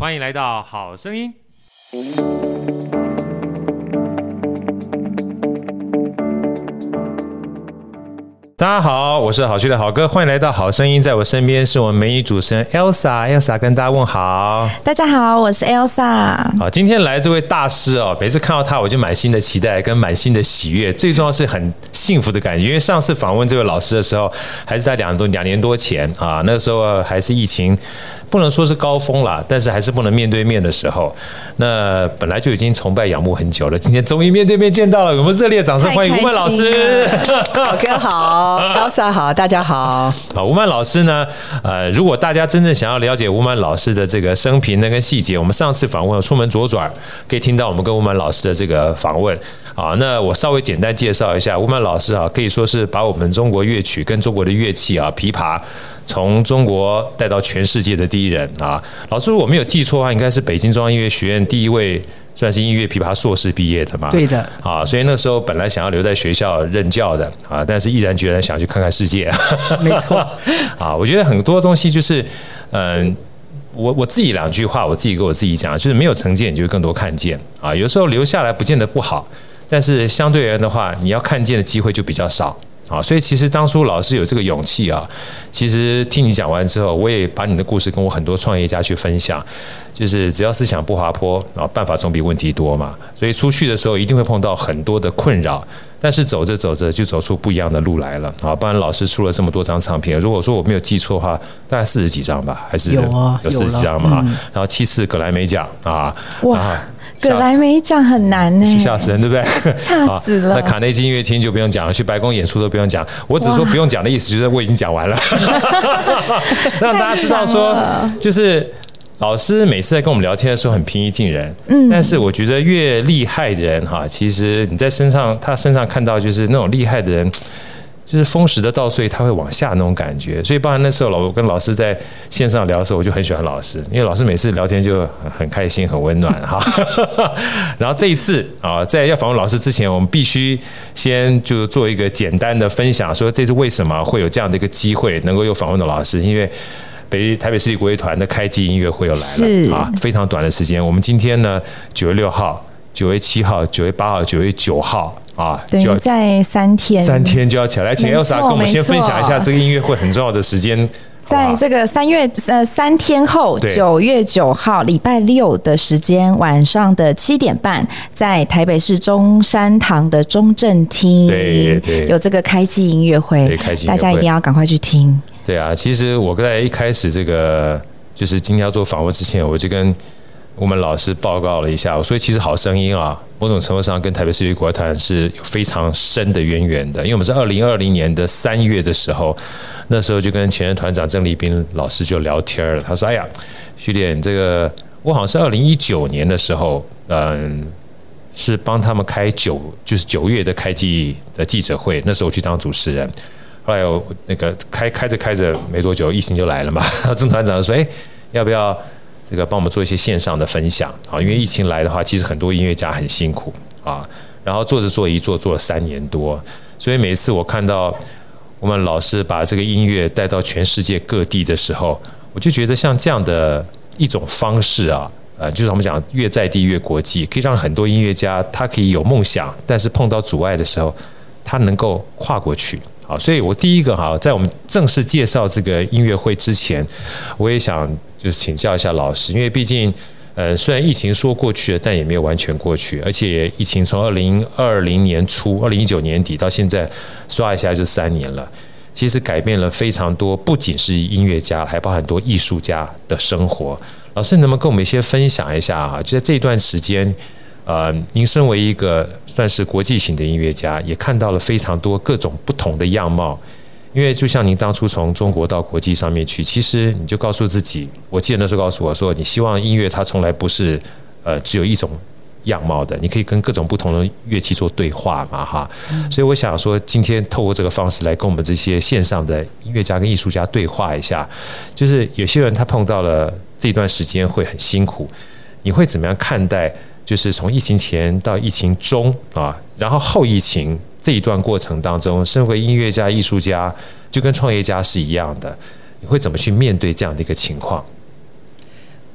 欢迎来到好声音。大家好，我是好趣的好哥，欢迎来到好声音。在我身边是我们美女主持人 Elsa，Elsa 跟大家问好。大家好，我是 Elsa。好，今天来这位大师哦，每次看到他我就满心的期待跟满心的喜悦，最重要是很幸福的感觉。因为上次访问这位老师的时候，还是在两多两年多前啊，那个时候还是疫情。不能说是高峰啦，但是还是不能面对面的时候。那本来就已经崇拜仰慕很久了，今天终于面对面见到了，我们热烈掌声欢迎吴曼老师。好哥好，Elsa 好，大家好。好，吴曼老师呢？呃，如果大家真正想要了解吴曼老师的这个生平那个细节，我们上次访问出门左转可以听到我们跟吴曼老师的这个访问。啊，那我稍微简单介绍一下吴曼老师啊，可以说是把我们中国乐曲跟中国的乐器啊，琵琶。从中国带到全世界的第一人啊，老师，如果没有记错的话，应该是北京中央音乐学院第一位算是音乐琵琶硕士毕业的嘛？对的啊，所以那时候本来想要留在学校任教的啊，但是毅然决然想去看看世界。没错 啊，我觉得很多东西就是，嗯，我我自己两句话，我自己给我自己讲，就是没有成见，你就会更多看见啊。有时候留下来不见得不好，但是相对而言的话，你要看见的机会就比较少。啊，所以其实当初老师有这个勇气啊，其实听你讲完之后，我也把你的故事跟我很多创业家去分享，就是只要思想不滑坡啊，办法总比问题多嘛。所以出去的时候一定会碰到很多的困扰，但是走着走着就走出不一样的路来了啊。不然老师出了这么多张唱片，如果说我没有记错的话，大概四十几张吧，还是有有四十几张嘛？然后七次葛莱美奖啊，哇。葛莱美奖很难呢，吓死人，对不对？吓死了。那卡内基音乐厅就不用讲了，去白宫演出都不用讲。我只说不用讲的意思，就是我已经讲完了，让大家知道说，就是老师每次在跟我们聊天的时候很平易近人。嗯，但是我觉得越厉害的人哈，其实你在身上他身上看到就是那种厉害的人。就是风蚀的稻穗，它会往下那种感觉，所以包含那时候老我跟老师在线上聊的时候，我就很喜欢老师，因为老师每次聊天就很开心、很温暖哈。然后这一次啊，在要访问老师之前，我们必须先就做一个简单的分享，说这次为什么会有这样的一个机会，能够有访问的老师，因为北台北市立国乐团的开季音乐会又来了啊，非常短的时间，我们今天呢九月六号、九月七号、九月八号、九月九号。啊，等于在三天，三天就要起来。请 Elsa 跟我们先分享一下这个音乐会很重要的时间。在这个三月呃三天后，九月九号礼拜六的时间晚上的七点半，在台北市中山堂的中正厅，对对，有这个开季音乐会，大家一定要赶快去听。对啊，其实我在一开始这个就是今天要做访问之前，我就跟。我们老师报告了一下，所以其实好声音啊，某种程度上跟台北市立国乐团是有非常深的渊源的。因为我们是二零二零年的三月的时候，那时候就跟前任团长郑立斌老师就聊天了。他说：“哎呀，徐典，这个我好像是二零一九年的时候，嗯，是帮他们开九，就是九月的开记的记者会。那时候去当主持人，后来我那个开开着开着没多久，疫情就来了嘛。郑团长说：哎，要不要？”这个帮我们做一些线上的分享啊，因为疫情来的话，其实很多音乐家很辛苦啊。然后做着做一做，做了三年多，所以每次我看到我们老师把这个音乐带到全世界各地的时候，我就觉得像这样的一种方式啊，呃，就是我们讲越在地越国际，可以让很多音乐家他可以有梦想，但是碰到阻碍的时候，他能够跨过去。好，所以我第一个哈，在我们正式介绍这个音乐会之前，我也想就是请教一下老师，因为毕竟，呃，虽然疫情说过去了，但也没有完全过去，而且疫情从二零二零年初、二零一九年底到现在，刷一下就三年了，其实改变了非常多，不仅是音乐家，还包含很多艺术家的生活。老师能不能跟我们一些分享一下啊？就在这段时间。呃，您身为一个算是国际型的音乐家，也看到了非常多各种不同的样貌。因为就像您当初从中国到国际上面去，其实你就告诉自己，我记得那时候告诉我说，你希望音乐它从来不是呃只有一种样貌的，你可以跟各种不同的乐器做对话嘛，哈。所以我想说，今天透过这个方式来跟我们这些线上的音乐家跟艺术家对话一下，就是有些人他碰到了这段时间会很辛苦，你会怎么样看待？就是从疫情前到疫情中啊，然后后疫情这一段过程当中，身为音乐家、艺术家，就跟创业家是一样的，你会怎么去面对这样的一个情况？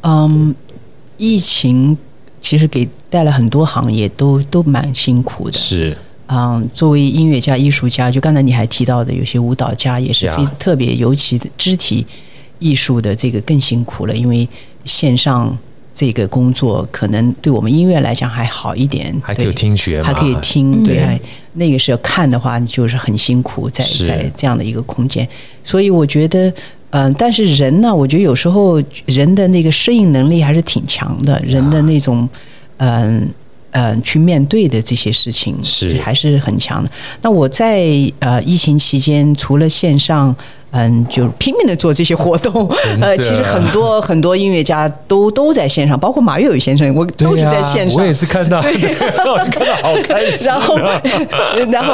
嗯，疫情其实给带来很多行业都都蛮辛苦的。是，嗯，作为音乐家、艺术家，就刚才你还提到的，有些舞蹈家也是非常特别，尤其肢体艺术的这个更辛苦了，因为线上。这个工作可能对我们音乐来讲还好一点，还可以听觉，还可以听。对，还那个时候看的话，就是很辛苦，在在这样的一个空间。所以我觉得，嗯，但是人呢，我觉得有时候人的那个适应能力还是挺强的，人的那种，嗯嗯，去面对的这些事情是还是很强的。那我在呃疫情期间，除了线上。嗯，就拼命的做这些活动。呃，其实很多很多音乐家都都在线上，包括马友友先生，我都是在线上。我也是看到，看到好开心。然后，然后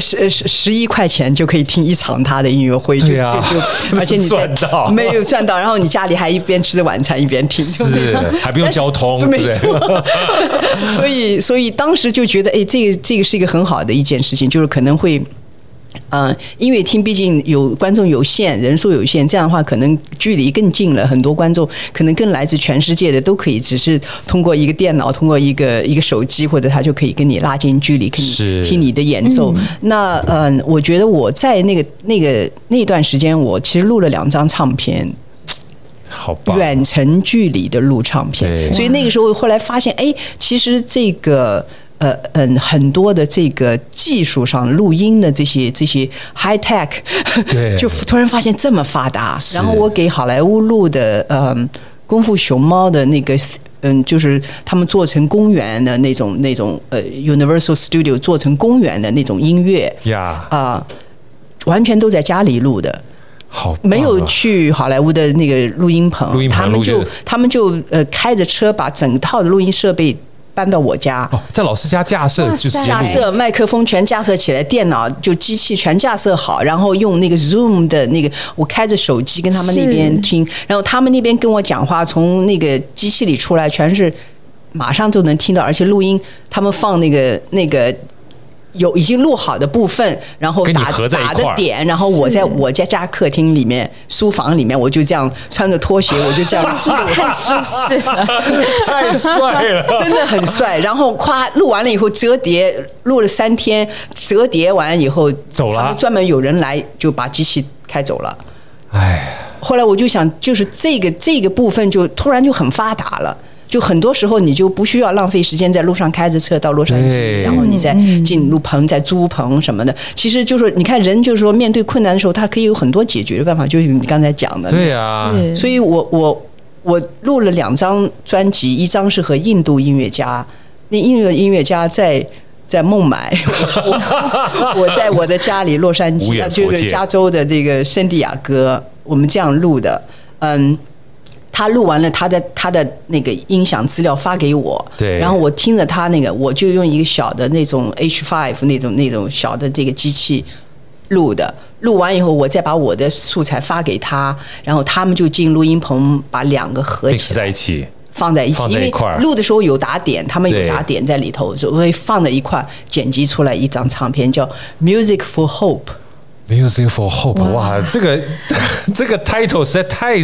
十十十一块钱就可以听一场他的音乐会，就就 而且你赚到没有赚到，然后你家里还一边吃着晚餐一边听，是还不用交通，没错。所以，所以当时就觉得，哎，这个这个是一个很好的一件事情，就是可能会。嗯，音乐厅毕竟有观众有限，人数有限，这样的话可能距离更近了。很多观众可能更来自全世界的，都可以只是通过一个电脑，通过一个一个手机，或者他就可以跟你拉近距离，可以听你的演奏。是那嗯，我觉得我在那个那个那段时间，我其实录了两张唱片，好棒，远程距离的录唱片。所以那个时候后来发现，哎，其实这个。呃嗯，很多的这个技术上录音的这些这些 high tech，对 就突然发现这么发达。然后我给好莱坞录的嗯功夫熊猫的那个嗯，就是他们做成公园的那种那种呃 Universal Studio 做成公园的那种音乐呀啊，完全都在家里录的，好、啊，没有去好莱坞的那个录音棚，录音棚他们就他们就呃开着车把整套的录音设备。搬到我家，哦，在老师家架设就是架设麦克风全架设起来，电脑就机器全架设好，然后用那个 Zoom 的那个，我开着手机跟他们那边听，然后他们那边跟我讲话，从那个机器里出来全是马上就能听到，而且录音他们放那个那个。有已经录好的部分，然后打打的点，然后我在我家家客厅里面、书房里面，我就这样穿着拖鞋，我就这样 录，太舒适了，太帅了，真的很帅。然后夸录完了以后折叠，录了三天，折叠完以后走了，专门有人来就把机器开走了。哎，后来我就想，就是这个这个部分就突然就很发达了。就很多时候，你就不需要浪费时间在路上开着车到洛杉矶，然后你再进录棚、再租棚什么的。其实就是你看人，就是说面对困难的时候，他可以有很多解决的办法。就是你刚才讲的，对啊。所以我我我录了两张专辑，一张是和印度音乐家，那印度音乐家在在孟买，我我在我的家里洛杉矶，就是加州的这个圣地亚哥，我们这样录的，嗯。他录完了，他的他的那个音响资料发给我，对，然后我听着他那个，我就用一个小的那种 H5 那种那种小的这个机器录的，录完以后我再把我的素材发给他，然后他们就进录音棚把两个合起在一起，放在一起，因为录的时候有打点，他们有打点在里头，所以会放在一块剪辑出来一张唱片，叫 Music for Hope。Music for Hope，哇，这个这个 这个 title 实在太。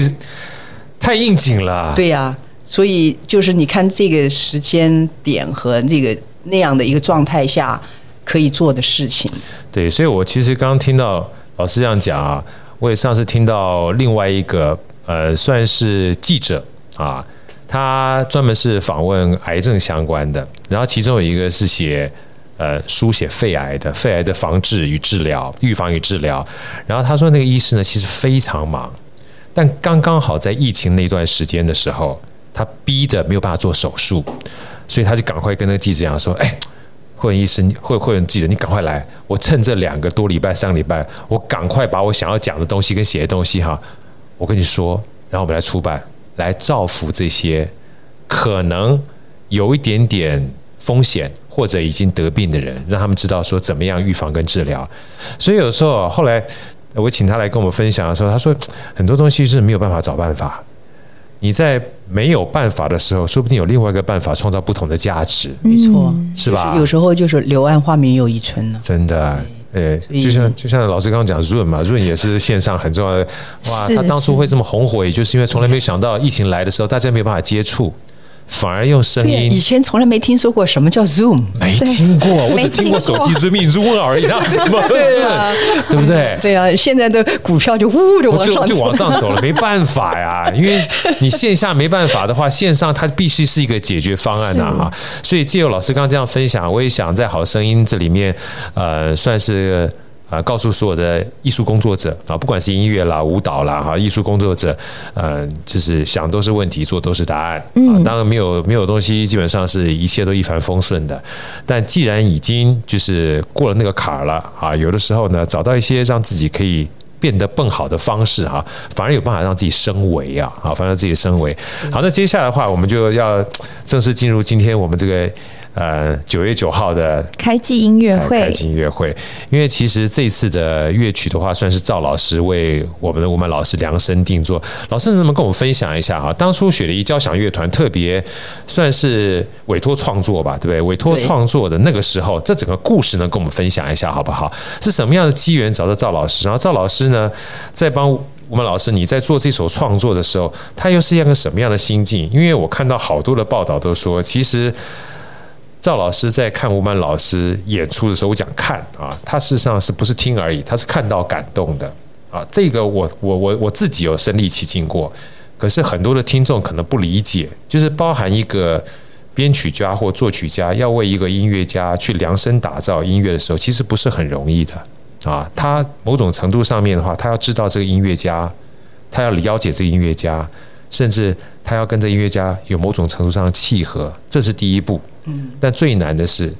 太应景了，对呀、啊，所以就是你看这个时间点和这个那样的一个状态下可以做的事情。对，所以我其实刚刚听到老师这样讲啊，我也上次听到另外一个呃，算是记者啊，他专门是访问癌症相关的，然后其中有一个是写呃书写肺癌的，肺癌的防治与治疗、预防与治疗，然后他说那个医师呢其实非常忙。但刚刚好在疫情那段时间的时候，他逼得没有办法做手术，所以他就赶快跟那个记者讲说：“哎，霍医生，贺贺文记者，你赶快来！我趁这两个多礼拜、三个礼拜，我赶快把我想要讲的东西跟写的东西哈，我跟你说，然后我们来出版，来造福这些可能有一点点风险或者已经得病的人，让他们知道说怎么样预防跟治疗。所以有时候后来。”我请他来跟我们分享的时候，他说很多东西是没有办法找办法。你在没有办法的时候，说不定有另外一个办法创造不同的价值。没错，是吧？有时候就是柳暗花明又一村了。真的，呃，就像就像老师刚刚讲润嘛，润也是线上很重要的。哇，他当初会这么红火，也就是因为从来没有想到疫情来的时候，大家没有办法接触，反而用声音。以前从来没听说过什么叫 Zoom，没听过，我只听过手机 Zoom Zoom 而已，那什么？对啊，对不对？对啊，现在的股票就呜就往上就就往上走了，没办法呀，因为你线下没办法的话，线上它必须是一个解决方案呐啊。所以借由老师刚刚这样分享，我也想在好声音这里面，呃，算是。啊，告诉所有的艺术工作者啊，不管是音乐啦、舞蹈啦，哈，艺术工作者，嗯，就是想都是问题，做都是答案。啊，当然没有没有东西，基本上是一切都一帆风顺的。但既然已经就是过了那个坎儿了啊，有的时候呢，找到一些让自己可以变得更好的方式哈，反而有办法让自己升维啊，啊，反而自己升维。好，那接下来的话，我们就要正式进入今天我们这个。呃，九月九号的开季音乐会，开季音乐会，因为其实这次的乐曲的话，算是赵老师为我们的吴曼老师量身定做。老师能不能跟我们分享一下哈？当初雪梨交响乐团特别算是委托创作吧，对不对？委托创作的那个时候，这整个故事呢，跟我们分享一下好不好？是什么样的机缘找到赵老师？然后赵老师呢，在帮吴曼老师你在做这首创作的时候，他又是一个什么样的心境？因为我看到好多的报道都说，其实。赵老师在看吴曼老师演出的时候，我讲看啊，他事实上是不是听而已，他是看到感动的啊。这个我我我我自己有身历其境过，可是很多的听众可能不理解，就是包含一个编曲家或作曲家要为一个音乐家去量身打造音乐的时候，其实不是很容易的啊。他某种程度上面的话，他要知道这个音乐家，他要了解这个音乐家，甚至他要跟这音乐家有某种程度上的契合，这是第一步。嗯，但最难的是，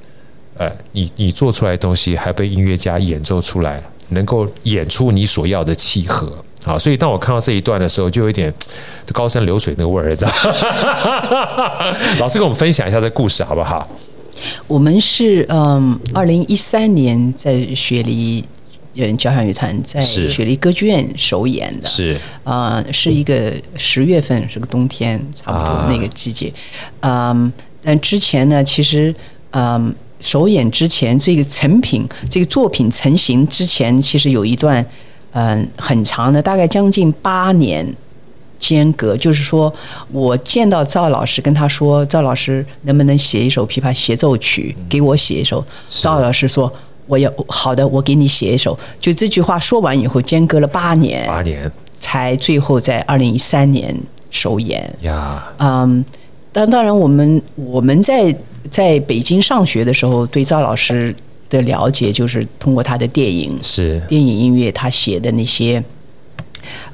呃，你你做出来的东西还被音乐家演奏出来，能够演出你所要的契合好！所以当我看到这一段的时候，就有一点高山流水那个味儿，知道？老师跟我们分享一下这故事好不好？我们是嗯，二零一三年在雪梨嗯交响乐团在雪梨歌剧院首演的，是啊、呃，是一个十月份，是个冬天，差不多那个季节，嗯。但之前呢，其实，嗯，首演之前，这个成品，这个作品成型之前，其实有一段，嗯，很长的，大概将近八年间隔。就是说我见到赵老师，跟他说：“赵老师，能不能写一首琵琶协奏曲给我写一首？”赵老师说：“我要好的，我给你写一首。”就这句话说完以后，间隔了八年，八年才最后在二零一三年首演。呀，嗯。但当然，我们我们在在北京上学的时候，对赵老师的了解就是通过他的电影，是。电影音乐，他写的那些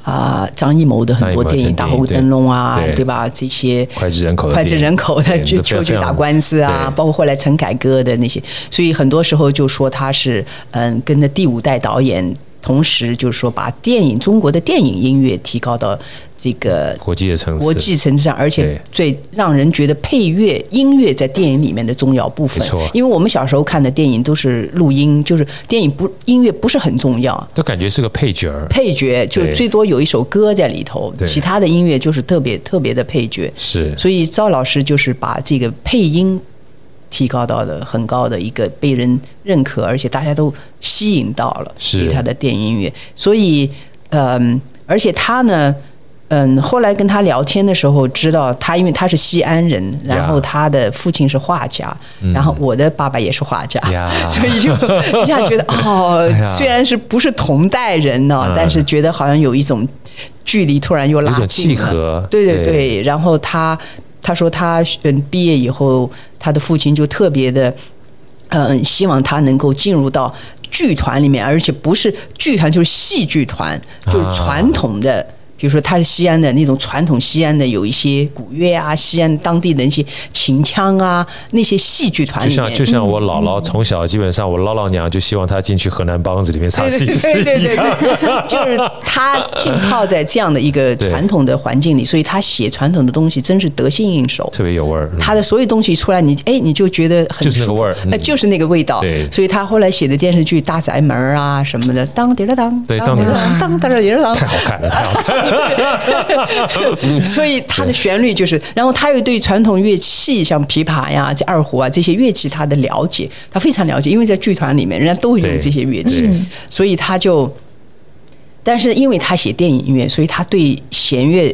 啊，张艺谋的很多电影，《大红灯笼》啊，对吧？这些脍炙人口的脍炙人口的去秋菊打官司啊，包括后来陈凯歌的那些，所以很多时候就说他是嗯，跟着第五代导演，同时就是说把电影中国的电影音乐提高到。这个国际的层次，国际层次上，而且最让人觉得配乐音乐在电影里面的重要部分。没错，因为我们小时候看的电影都是录音，就是电影不音乐不是很重要，都感觉是个配角儿。配角就最多有一首歌在里头，其他的音乐就是特别特别的配角。是，所以赵老师就是把这个配音提高到了很高的一个被人认可，而且大家都吸引到了对他的电影音乐。所以，嗯，而且他呢。嗯，后来跟他聊天的时候，知道他因为他是西安人，然后他的父亲是画家，然后我的爸爸也是画家，所以就一下觉得 哦，虽然是不是同代人呢，但是觉得好像有一种距离突然又拉近了。对对对，然后他他说他嗯毕业以后，他的父亲就特别的嗯希望他能够进入到剧团里面，而且不是剧团就是戏剧团，就是传统的。比如说他是西安的那种传统西安的有一些古乐啊，西安当地的一些秦腔啊，那些戏剧团就像就像我姥姥从小基本上我姥姥娘就希望她进去河南梆子里面唱戏，对对对对，就是她浸泡在这样的一个传统的环境里，所以她写传统的东西真是得心应手，特别有味儿。她的所有东西出来，你哎你就觉得很就是那个味儿，那就是那个味道。对，所以她后来写的电视剧《大宅门》啊什么的，当滴了当，对当滴了当。当滴了当，太好看了，太好看了。所以他的旋律就是，然后他又对传统乐器像琵琶呀、这二胡啊这些乐器他的了解，他非常了解，因为在剧团里面人家都会用这些乐器，所以他就，但是因为他写电影音乐，所以他对弦乐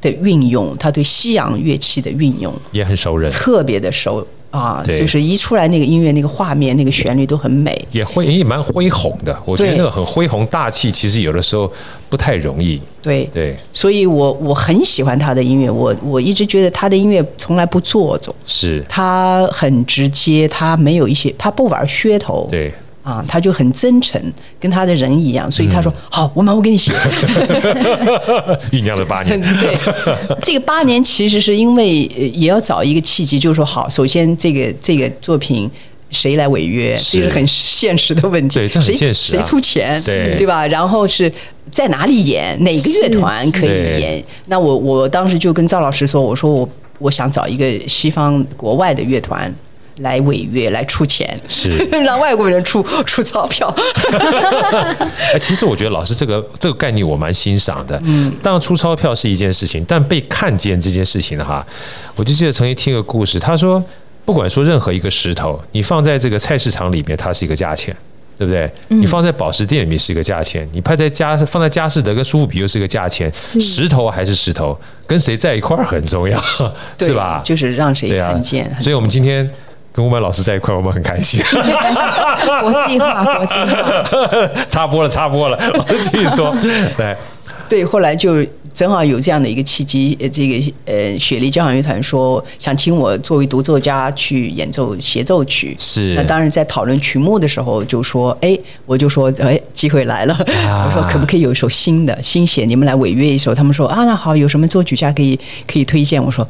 的运用，他对西洋乐器的运用也很熟人，特别的熟。啊，就是一出来那个音乐，那个画面，那个旋律都很美，也会也蛮恢宏的。我觉得那个很恢宏大气，其实有的时候不太容易。对对，所以我我很喜欢他的音乐，我我一直觉得他的音乐从来不做作，是他很直接，他没有一些，他不玩噱头。对。啊，他就很真诚，跟他的人一样，所以他说：“嗯、好，我马上给你写。”酝酿了八年。对，这个八年其实是因为也要找一个契机，就是说，好，首先这个这个作品谁来违约，这是很现实的问题。对，这很现实、啊。谁谁出钱？对，对吧？然后是在哪里演？哪个乐团可以演？那我我当时就跟赵老师说：“我说我我想找一个西方国外的乐团。”来违约，来出钱，是 让外国人出出钞票。哎，其实我觉得老师这个这个概念我蛮欣赏的。嗯，当然出钞票是一件事情，但被看见这件事情的话，我就记得曾经听个故事，他说，不管说任何一个石头，你放在这个菜市场里面，它是一个价钱，对不对？你放在宝石店里面是一个价钱，你拍在家放在佳士得跟苏富比又是一个价钱，石头还是石头，跟谁在一块儿很重要，是吧？就是让谁看见。所以我们今天。跟吴曼老师在一块，我们很开心。国际化，国际化。插播了，插播了。我继续说，对对，后来就正好有这样的一个契机，这个呃，雪梨交响乐团说想请我作为独奏家去演奏协奏曲。是。那当然在讨论曲目的时候，就说，哎，我就说，哎，机会来了。啊、我说可不可以有一首新的新写？你们来违约一首。他们说啊，那好，有什么作曲家可以可以推荐？我说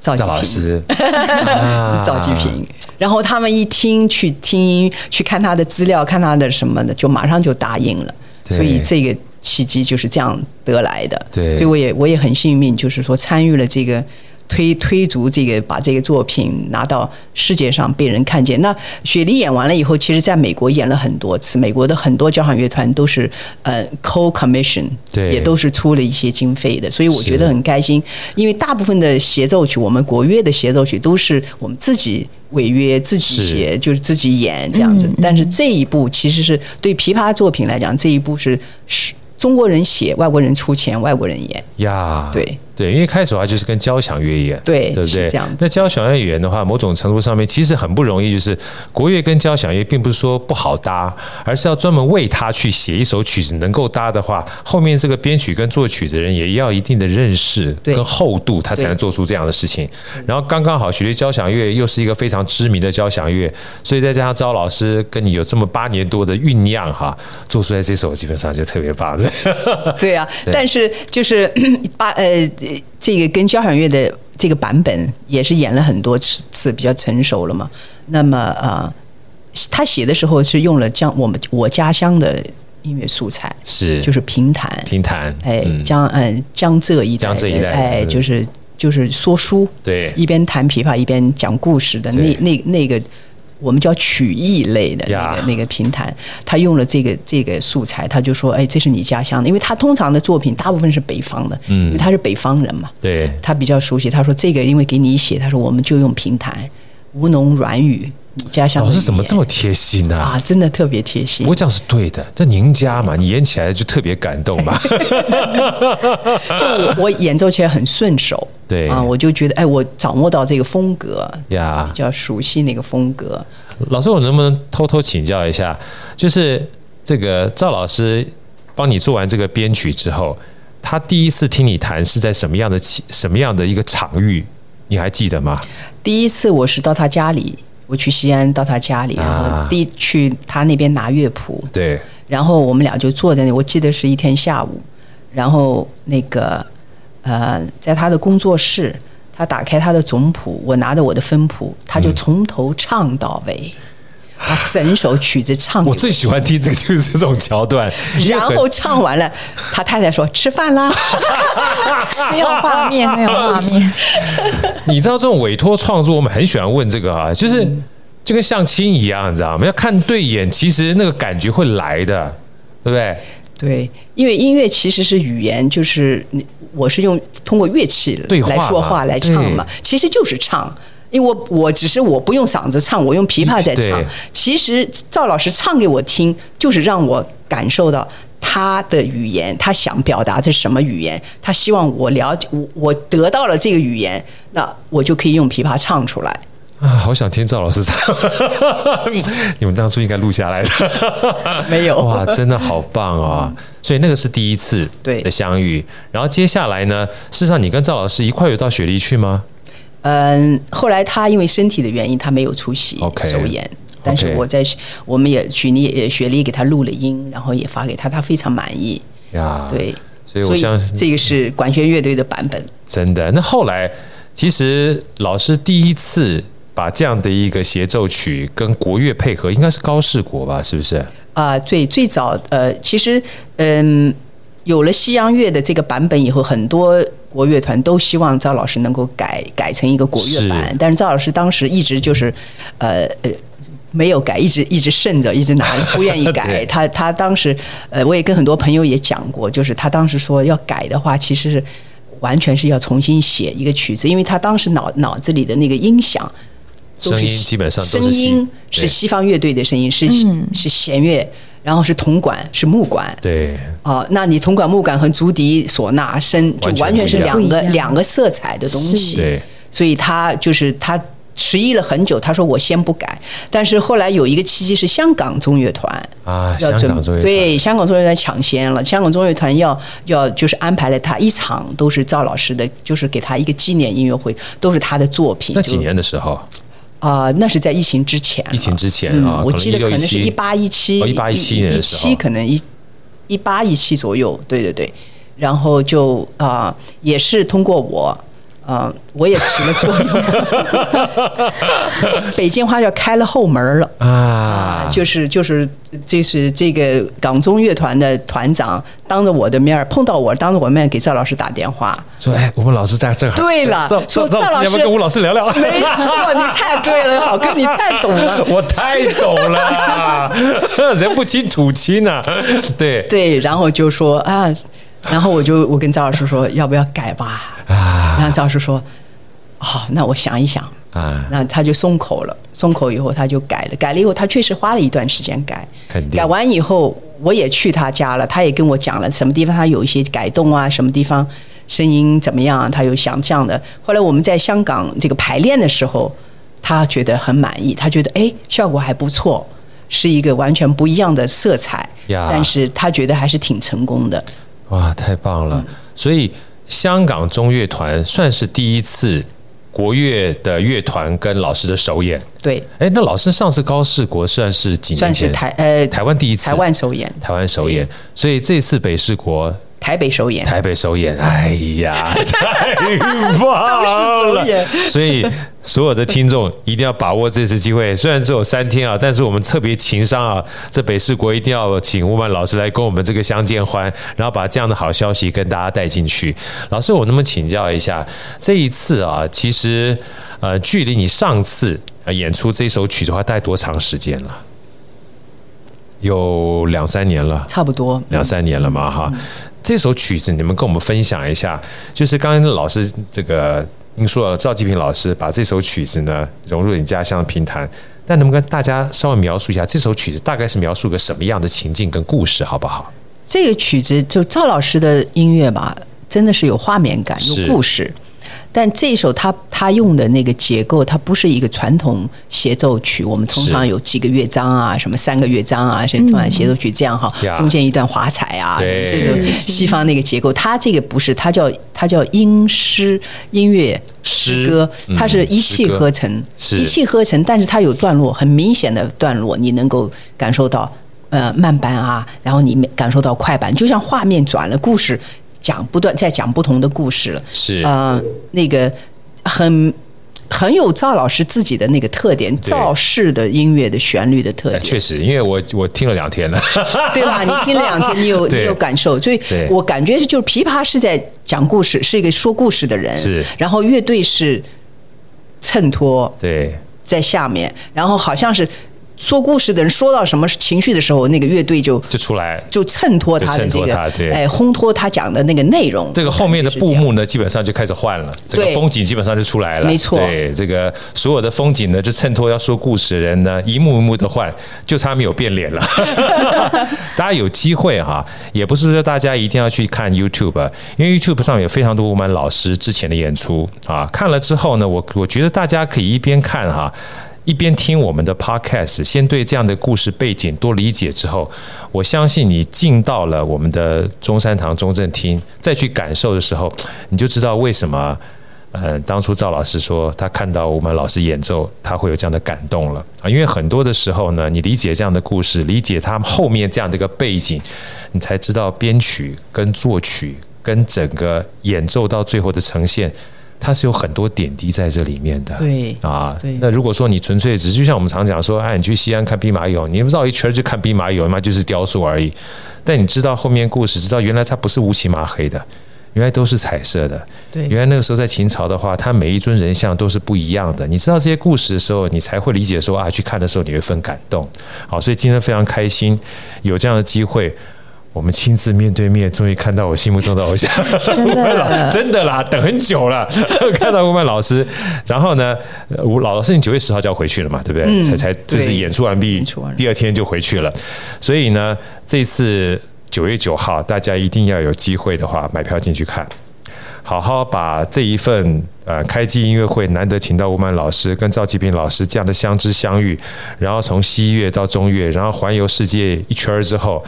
赵赵老师，赵季平。然后他们一听去听去看他的资料，看他的什么的，就马上就答应了。所以这个契机就是这样得来的。对，所以我也我也很幸运，就是说参与了这个。推推足这个，把这个作品拿到世界上被人看见。那雪梨演完了以后，其实在美国演了很多次，美国的很多交响乐团都是呃 co-commission，对，也都是出了一些经费的，所以我觉得很开心。因为大部分的协奏曲，我们国乐的协奏曲都是我们自己违约自己写，就是自己演这样子。但是这一部其实是对琵琶作品来讲，这一部是是中国人写，外国人出钱，外国人演呀，对。对，因为开始的话就是跟交响乐演，对，对不对？这样子。那交响乐演的话，某种程度上面其实很不容易，就是国乐跟交响乐并不是说不好搭，而是要专门为他去写一首曲子能够搭的话，后面这个编曲跟作曲的人也要一定的认识跟厚度，他才能做出这样的事情。然后刚刚好，雪梨交响乐又是一个非常知名的交响乐，所以再加上赵老师跟你有这么八年多的酝酿哈，做出来这首基本上就特别棒，对。对啊，但是就是 八呃。这个跟交响乐的这个版本也是演了很多次，比较成熟了嘛。那么啊、呃，他写的时候是用了江我们我家乡的音乐素材，是。就是评弹，评弹，哎，江嗯江浙一带，江浙一带，哎，就是就是说书，对，一边弹琵琶一边讲故事的那那那个。我们叫曲艺类的那个.那个评弹，他用了这个这个素材，他就说：“哎，这是你家乡的。”因为他通常的作品大部分是北方的，嗯，因为他是北方人嘛，对，他比较熟悉。他说：“这个因为给你写，他说我们就用评弹，吴侬软语。”家乡老师怎么这么贴心呢？啊，真的特别贴心。不过这样是对的，这您家嘛，你演起来就特别感动嘛。就我我演奏起来很顺手，对啊，我就觉得哎，我掌握到这个风格呀，比较熟悉那个风格。老师，我能不能偷偷请教一下？就是这个赵老师帮你做完这个编曲之后，他第一次听你弹是在什么样的什么样的一个场域？你还记得吗？第一次我是到他家里。我去西安到他家里，然后第去他那边拿乐谱，对，然后我们俩就坐在那，我记得是一天下午，然后那个呃，在他的工作室，他打开他的总谱，我拿着我的分谱，他就从头唱到尾，把整首曲子唱。我最喜欢听这个就是这种桥段，然后唱完了，他太太说吃饭啦，没有画面，没有画面。你知道这种委托创作，我们很喜欢问这个啊，就是就跟相亲一样，你知道吗？要看对眼，其实那个感觉会来的，对不对？对，因为音乐其实是语言，就是我是用通过乐器来说话来唱嘛，其实就是唱。因为我我只是我不用嗓子唱，我用琵琶在唱。其实赵老师唱给我听，就是让我感受到。他的语言，他想表达的是什么语言？他希望我了解，我我得到了这个语言，那我就可以用琵琶唱出来。啊，好想听赵老师唱！你们当初应该录下来的。没有 哇，真的好棒啊！所以那个是第一次对的相遇。然后接下来呢，事实上你跟赵老师一块有到雪梨去吗？嗯，后来他因为身体的原因，他没有出席首演。Okay. 但是我在我们也雪梨雪梨给他录了音，然后也发给他，他非常满意呀。对，所以我想这个是管弦乐队的版本。真的，那后来其实老师第一次把这样的一个协奏曲跟国乐配合，应该是高士国吧？是不是？啊，最最早呃，其实嗯，有了西洋乐的这个版本以后，很多国乐团都希望赵老师能够改改成一个国乐版，是但是赵老师当时一直就是呃呃。没有改，一直一直慎着，一直拿着，不愿意改。他他当时，呃，我也跟很多朋友也讲过，就是他当时说要改的话，其实是完全是要重新写一个曲子，因为他当时脑脑子里的那个音响都是声音基本上都是声音是西方乐队的声音，是是弦乐，然后是铜管，是木管。对。哦，那你铜管、木管和竹笛、唢呐声就完全是两个两个色彩的东西。对。所以他就是他。迟疑了很久，他说我先不改，但是后来有一个契机是香港中乐团啊，香港中乐团对香港中乐团抢先了，香港中乐团要要就是安排了他一场都是赵老师的，就是给他一个纪念音乐会，都是他的作品。那几年的时候啊、呃，那是在疫情之前，疫情之前啊、嗯，我记得可能是一八一七，一八一七年的时候，一七可能一一八一七左右，对对对，然后就啊、呃，也是通过我。啊、嗯，我也起了作用。北京话要开了后门了啊！就是就是就是这个港中乐团的团长当着我的面碰到我，当着我面给赵老师打电话说：“哎，我们老师在这儿。”对了，赵说赵老师要不要跟吴老师聊聊？没错，你太对了，好哥，你太懂了，我太懂了，人不亲土亲啊！对对，然后就说啊，然后我就我跟赵老师说，要不要改吧？啊，然后赵老师说：“好、哦，那我想一想啊。”那他就松口了，松口以后他就改了，改了以后他确实花了一段时间改。肯定。改完以后，我也去他家了，他也跟我讲了什么地方他有一些改动啊，什么地方声音怎么样，啊他有想象的。后来我们在香港这个排练的时候，他觉得很满意，他觉得哎效果还不错，是一个完全不一样的色彩。呀。但是他觉得还是挺成功的。哇，太棒了！嗯、所以。香港中乐团算是第一次国乐的乐团跟老师的首演。对，哎，那老师上次高士国算是几年前？算是台呃台湾第一次，台湾首演，台湾首演。所以这次北市国。台北首演，台北首演，哎呀，太 棒了！所以所有的听众一定要把握这次机会。虽然只有三天啊，但是我们特别情商啊，这北士国一定要请吴曼老师来跟我们这个相见欢，然后把这样的好消息跟大家带进去。老师，我能不能请教一下，这一次啊，其实呃，距离你上次演出这首曲子的话，大概多长时间了？有两三年了，差不多两三年了嘛，哈。这首曲子，你们跟我们分享一下。就是刚刚老师这个您说了，赵继平老师把这首曲子呢融入你家乡的评弹，但能不能跟大家稍微描述一下这首曲子大概是描述个什么样的情境跟故事，好不好？这个曲子就赵老师的音乐吧，真的是有画面感，有故事。但这首他他用的那个结构，它不是一个传统协奏曲。我们通常有几个乐章啊，什么三个乐章啊，什么通常协奏曲这样哈，中间一段华彩啊，这个西方那个结构，它这个不是，它叫它叫音诗音乐诗歌，它是一气呵成，一气呵成，但是它有段落，很明显的段落，你能够感受到呃慢板啊，然后你感受到快板，就像画面转了，故事。讲不断在讲不同的故事了，是。啊、呃，那个很很有赵老师自己的那个特点，赵氏的音乐的旋律的特点。确实，因为我我听了两天了，对吧？你听了两天，你有你有感受，所以我感觉就是琵琶是在讲故事，是一个说故事的人，是，然后乐队是衬托，对，在下面，然后好像是。说故事的人说到什么情绪的时候，那个乐队就就出来，就衬托他的这个，对哎，烘托他讲的那个内容。这个后面的布幕呢，基本上就开始换了，这个风景基本上就出来了，没错。对，这个所有的风景呢，就衬托要说故事的人呢，一幕一幕的换，就差没有变脸了。大家有机会哈，也不是说大家一定要去看 YouTube，因为 YouTube 上有非常多我们老师之前的演出啊，看了之后呢，我我觉得大家可以一边看哈。一边听我们的 podcast，先对这样的故事背景多理解之后，我相信你进到了我们的中山堂中正厅，再去感受的时候，你就知道为什么，呃，当初赵老师说他看到我们老师演奏，他会有这样的感动了啊。因为很多的时候呢，你理解这样的故事，理解他后面这样的一个背景，你才知道编曲跟作曲跟整个演奏到最后的呈现。它是有很多点滴在这里面的，对啊，对。那如果说你纯粹只是就像我们常讲说，哎，你去西安看兵马俑，你不知道一圈去看兵马俑，那就是雕塑而已。但你知道后面故事，知道原来它不是乌漆麻黑的，原来都是彩色的。对，原来那个时候在秦朝的话，它每一尊人像都是不一样的。你知道这些故事的时候，你才会理解说啊，去看的时候你会分感动。好，所以今天非常开心有这样的机会。我们亲自面对面，终于看到我心目中的偶像，真的，真的啦，等很久了，看到吴曼老师。然后呢，吴老师，你九月十号就要回去了嘛，对不对？才、嗯、才就是演出完毕，第二天就回去了。所以呢，这次九月九号，大家一定要有机会的话，买票进去看，好好把这一份呃开机音乐会难得请到吴曼老师跟赵启平老师这样的相知相遇，然后从西乐到中乐，然后环游世界一圈之后。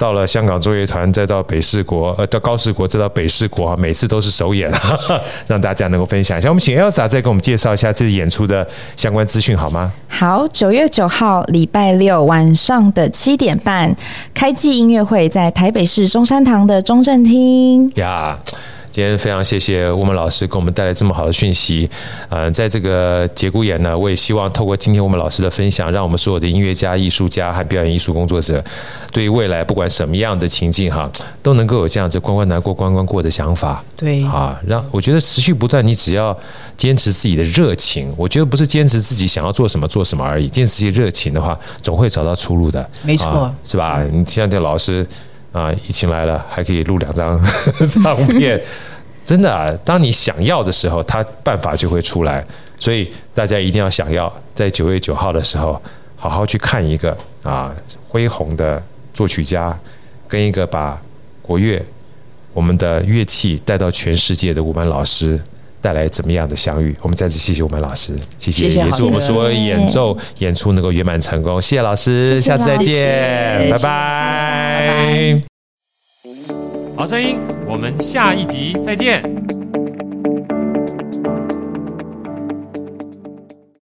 到了香港作业团，再到北市国，呃，到高士国，再到北市国啊，每次都是首演，让大家能够分享一下。我们请 Elsa 再给我们介绍一下这次演出的相关资讯，好吗？好，九月九号礼拜六晚上的七点半，开季音乐会在台北市中山堂的中正厅。呀。Yeah. 今天非常谢谢伍曼老师给我们带来这么好的讯息，呃，在这个节骨眼呢，我也希望透过今天我们老师的分享，让我们所有的音乐家、艺术家和表演艺术工作者，对于未来不管什么样的情境哈，都能够有这样子关关难过关关过的想法。对，啊，让我觉得持续不断，你只要坚持自己的热情，我觉得不是坚持自己想要做什么做什么而已，坚持自己热情的话，总会找到出路的。没错，啊、是吧？你像这老师。啊，疫情来了，还可以录两张 唱片，真的啊！当你想要的时候，他办法就会出来。所以大家一定要想要，在九月九号的时候，好好去看一个啊恢宏的作曲家，跟一个把国乐我们的乐器带到全世界的伍曼老师。带来怎么样的相遇？我们再次谢谢我们老师，谢谢，也祝我们所有演奏演出能够圆满成功。谢谢老师，下次再见，拜拜。好声音，我们下一集再见。